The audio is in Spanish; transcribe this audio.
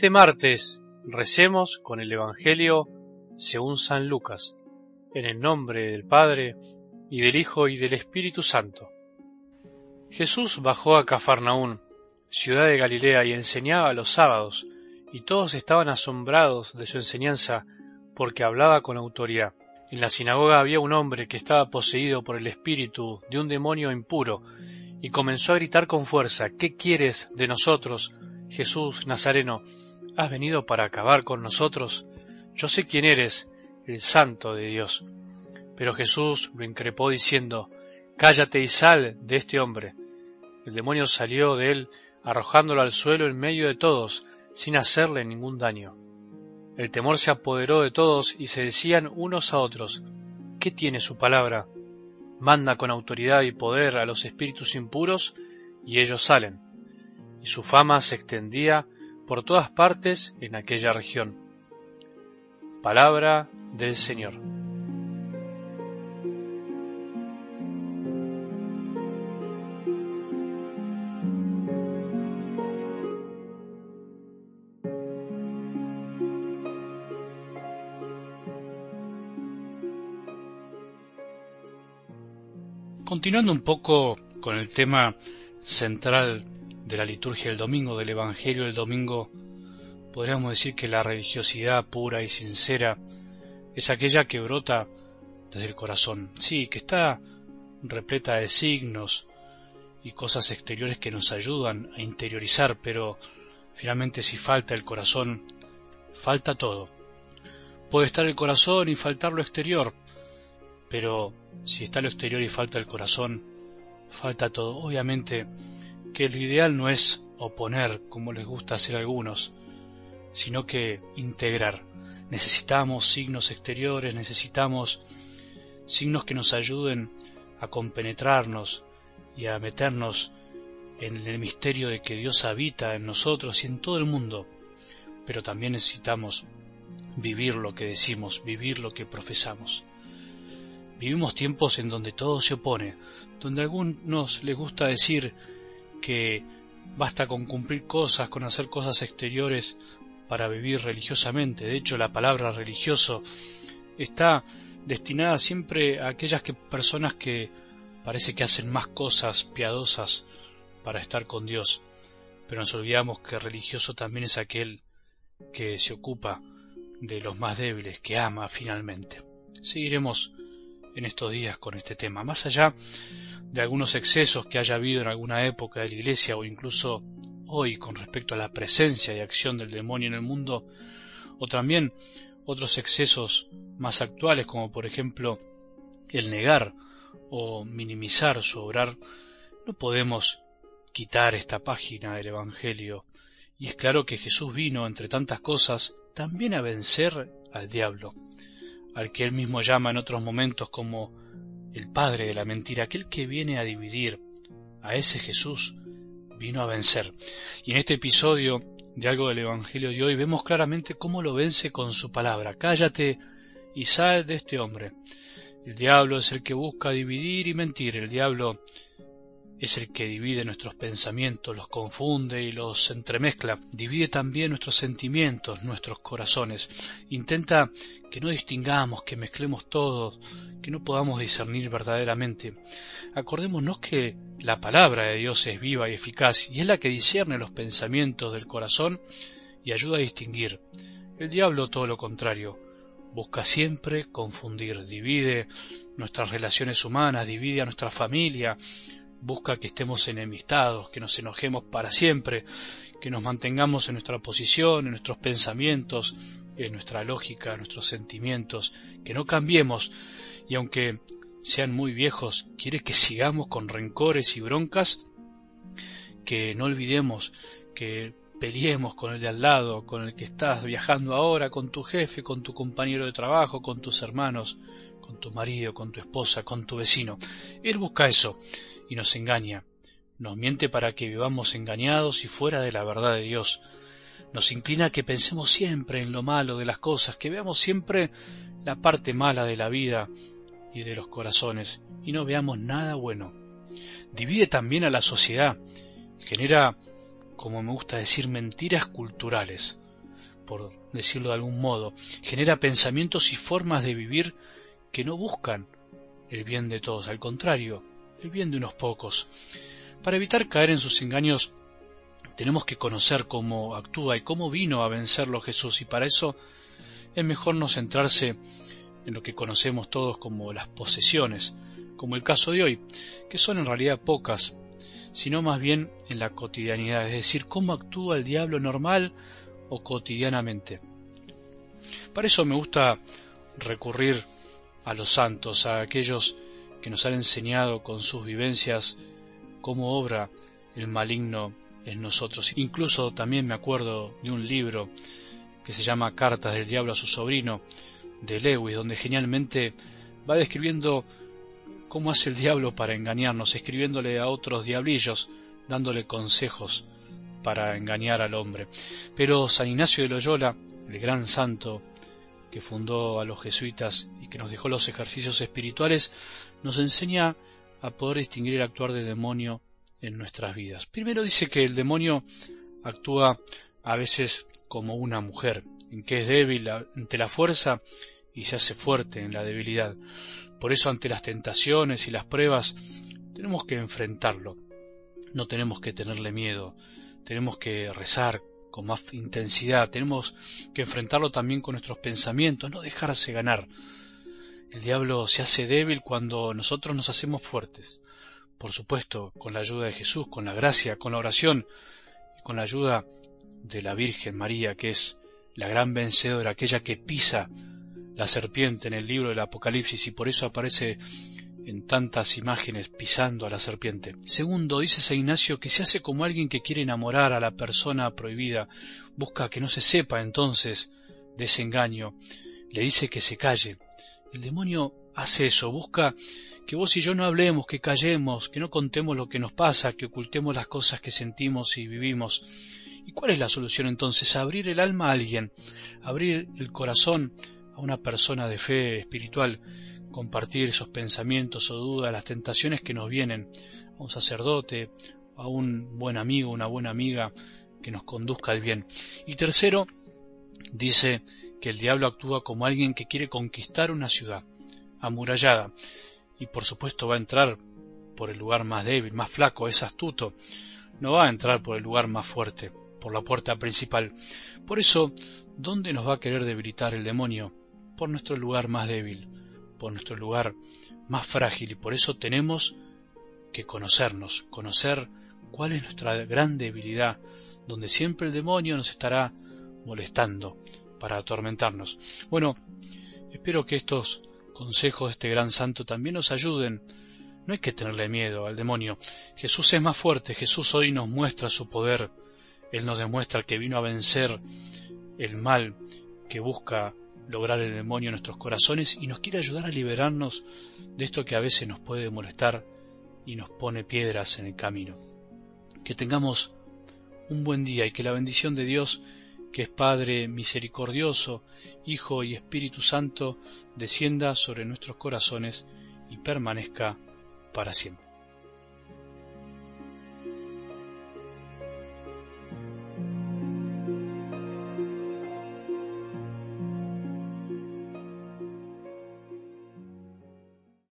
este martes recemos con el Evangelio según San Lucas, en el nombre del Padre, y del Hijo y del Espíritu Santo. Jesús bajó a Cafarnaún, ciudad de Galilea, y enseñaba los sábados, y todos estaban asombrados de su enseñanza, porque hablaba con autoridad. En la sinagoga había un hombre que estaba poseído por el espíritu de un demonio impuro, y comenzó a gritar con fuerza, ¿Qué quieres de nosotros, Jesús Nazareno? ¿Has venido para acabar con nosotros? Yo sé quién eres, el santo de Dios. Pero Jesús lo increpó diciendo, Cállate y sal de este hombre. El demonio salió de él, arrojándolo al suelo en medio de todos, sin hacerle ningún daño. El temor se apoderó de todos y se decían unos a otros, ¿qué tiene su palabra? Manda con autoridad y poder a los espíritus impuros y ellos salen. Y su fama se extendía por todas partes en aquella región. Palabra del Señor. Continuando un poco con el tema central de la liturgia del domingo, del Evangelio del domingo, podríamos decir que la religiosidad pura y sincera es aquella que brota desde el corazón. Sí, que está repleta de signos y cosas exteriores que nos ayudan a interiorizar, pero finalmente si falta el corazón, falta todo. Puede estar el corazón y faltar lo exterior, pero si está lo exterior y falta el corazón, falta todo. Obviamente que lo ideal no es oponer, como les gusta hacer a algunos, sino que integrar. Necesitamos signos exteriores, necesitamos signos que nos ayuden a compenetrarnos y a meternos en el misterio de que Dios habita en nosotros y en todo el mundo. Pero también necesitamos vivir lo que decimos, vivir lo que profesamos. Vivimos tiempos en donde todo se opone, donde a algunos les gusta decir que basta con cumplir cosas, con hacer cosas exteriores para vivir religiosamente. De hecho, la palabra religioso está destinada siempre a aquellas que, personas que parece que hacen más cosas piadosas para estar con Dios. Pero nos olvidamos que religioso también es aquel que se ocupa de los más débiles, que ama finalmente. Seguiremos en estos días con este tema. Más allá de algunos excesos que haya habido en alguna época de la Iglesia o incluso hoy con respecto a la presencia y acción del demonio en el mundo, o también otros excesos más actuales como por ejemplo el negar o minimizar su obrar, no podemos quitar esta página del Evangelio. Y es claro que Jesús vino, entre tantas cosas, también a vencer al diablo al que él mismo llama en otros momentos como el padre de la mentira, aquel que viene a dividir, a ese Jesús vino a vencer. Y en este episodio de algo del Evangelio de hoy vemos claramente cómo lo vence con su palabra. Cállate y sal de este hombre. El diablo es el que busca dividir y mentir. El diablo es el que divide nuestros pensamientos, los confunde y los entremezcla, divide también nuestros sentimientos, nuestros corazones, intenta que no distingamos, que mezclemos todos, que no podamos discernir verdaderamente. Acordémonos que la palabra de Dios es viva y eficaz y es la que discierne los pensamientos del corazón y ayuda a distinguir. El diablo todo lo contrario, busca siempre confundir, divide nuestras relaciones humanas, divide a nuestra familia, busca que estemos enemistados, que nos enojemos para siempre, que nos mantengamos en nuestra posición, en nuestros pensamientos, en nuestra lógica, en nuestros sentimientos, que no cambiemos. Y aunque sean muy viejos, quiere que sigamos con rencores y broncas, que no olvidemos que peleemos con el de al lado, con el que estás viajando ahora, con tu jefe, con tu compañero de trabajo, con tus hermanos, con tu marido, con tu esposa, con tu vecino. Él busca eso y nos engaña. Nos miente para que vivamos engañados y fuera de la verdad de Dios. Nos inclina a que pensemos siempre en lo malo de las cosas, que veamos siempre la parte mala de la vida y de los corazones y no veamos nada bueno. Divide también a la sociedad, genera, como me gusta decir, mentiras culturales. por decirlo de algún modo, genera pensamientos y formas de vivir que no buscan el bien de todos, al contrario, el bien de unos pocos. Para evitar caer en sus engaños, tenemos que conocer cómo actúa y cómo vino a vencerlo Jesús, y para eso es mejor no centrarse en lo que conocemos todos como las posesiones, como el caso de hoy, que son en realidad pocas, sino más bien en la cotidianidad, es decir, cómo actúa el diablo normal o cotidianamente. Para eso me gusta recurrir a los santos, a aquellos que nos han enseñado con sus vivencias cómo obra el maligno en nosotros. Incluso también me acuerdo de un libro que se llama Cartas del Diablo a su sobrino, de Lewis, donde genialmente va describiendo cómo hace el diablo para engañarnos, escribiéndole a otros diablillos, dándole consejos para engañar al hombre. Pero San Ignacio de Loyola, el gran santo que fundó a los jesuitas y que nos dejó los ejercicios espirituales, nos enseña a poder distinguir el actuar del demonio en nuestras vidas. Primero dice que el demonio actúa a veces como una mujer, en que es débil ante la fuerza y se hace fuerte en la debilidad. Por eso ante las tentaciones y las pruebas tenemos que enfrentarlo. No tenemos que tenerle miedo, tenemos que rezar con más intensidad, tenemos que enfrentarlo también con nuestros pensamientos, no dejarse ganar. El diablo se hace débil cuando nosotros nos hacemos fuertes. Por supuesto, con la ayuda de Jesús, con la gracia, con la oración y con la ayuda de la Virgen María, que es la gran vencedora, aquella que pisa la serpiente en el libro del Apocalipsis y por eso aparece en tantas imágenes pisando a la serpiente. Segundo, dice San Ignacio que se hace como alguien que quiere enamorar a la persona prohibida, busca que no se sepa entonces de ese engaño, le dice que se calle. El demonio hace eso, busca que vos y yo no hablemos, que callemos, que no contemos lo que nos pasa, que ocultemos las cosas que sentimos y vivimos. ¿Y cuál es la solución entonces? Abrir el alma a alguien, abrir el corazón una persona de fe espiritual compartir esos pensamientos o dudas, las tentaciones que nos vienen a un sacerdote, a un buen amigo, una buena amiga que nos conduzca al bien. Y tercero, dice que el diablo actúa como alguien que quiere conquistar una ciudad amurallada y por supuesto va a entrar por el lugar más débil, más flaco, es astuto, no va a entrar por el lugar más fuerte, por la puerta principal. Por eso, ¿dónde nos va a querer debilitar el demonio? Por nuestro lugar más débil, por nuestro lugar más frágil y por eso tenemos que conocernos, conocer cuál es nuestra gran debilidad, donde siempre el demonio nos estará molestando para atormentarnos. Bueno, espero que estos consejos de este gran santo también nos ayuden. No hay que tenerle miedo al demonio. Jesús es más fuerte, Jesús hoy nos muestra su poder, Él nos demuestra que vino a vencer el mal que busca lograr el demonio en nuestros corazones y nos quiere ayudar a liberarnos de esto que a veces nos puede molestar y nos pone piedras en el camino. Que tengamos un buen día y que la bendición de Dios, que es Padre misericordioso, Hijo y Espíritu Santo, descienda sobre nuestros corazones y permanezca para siempre.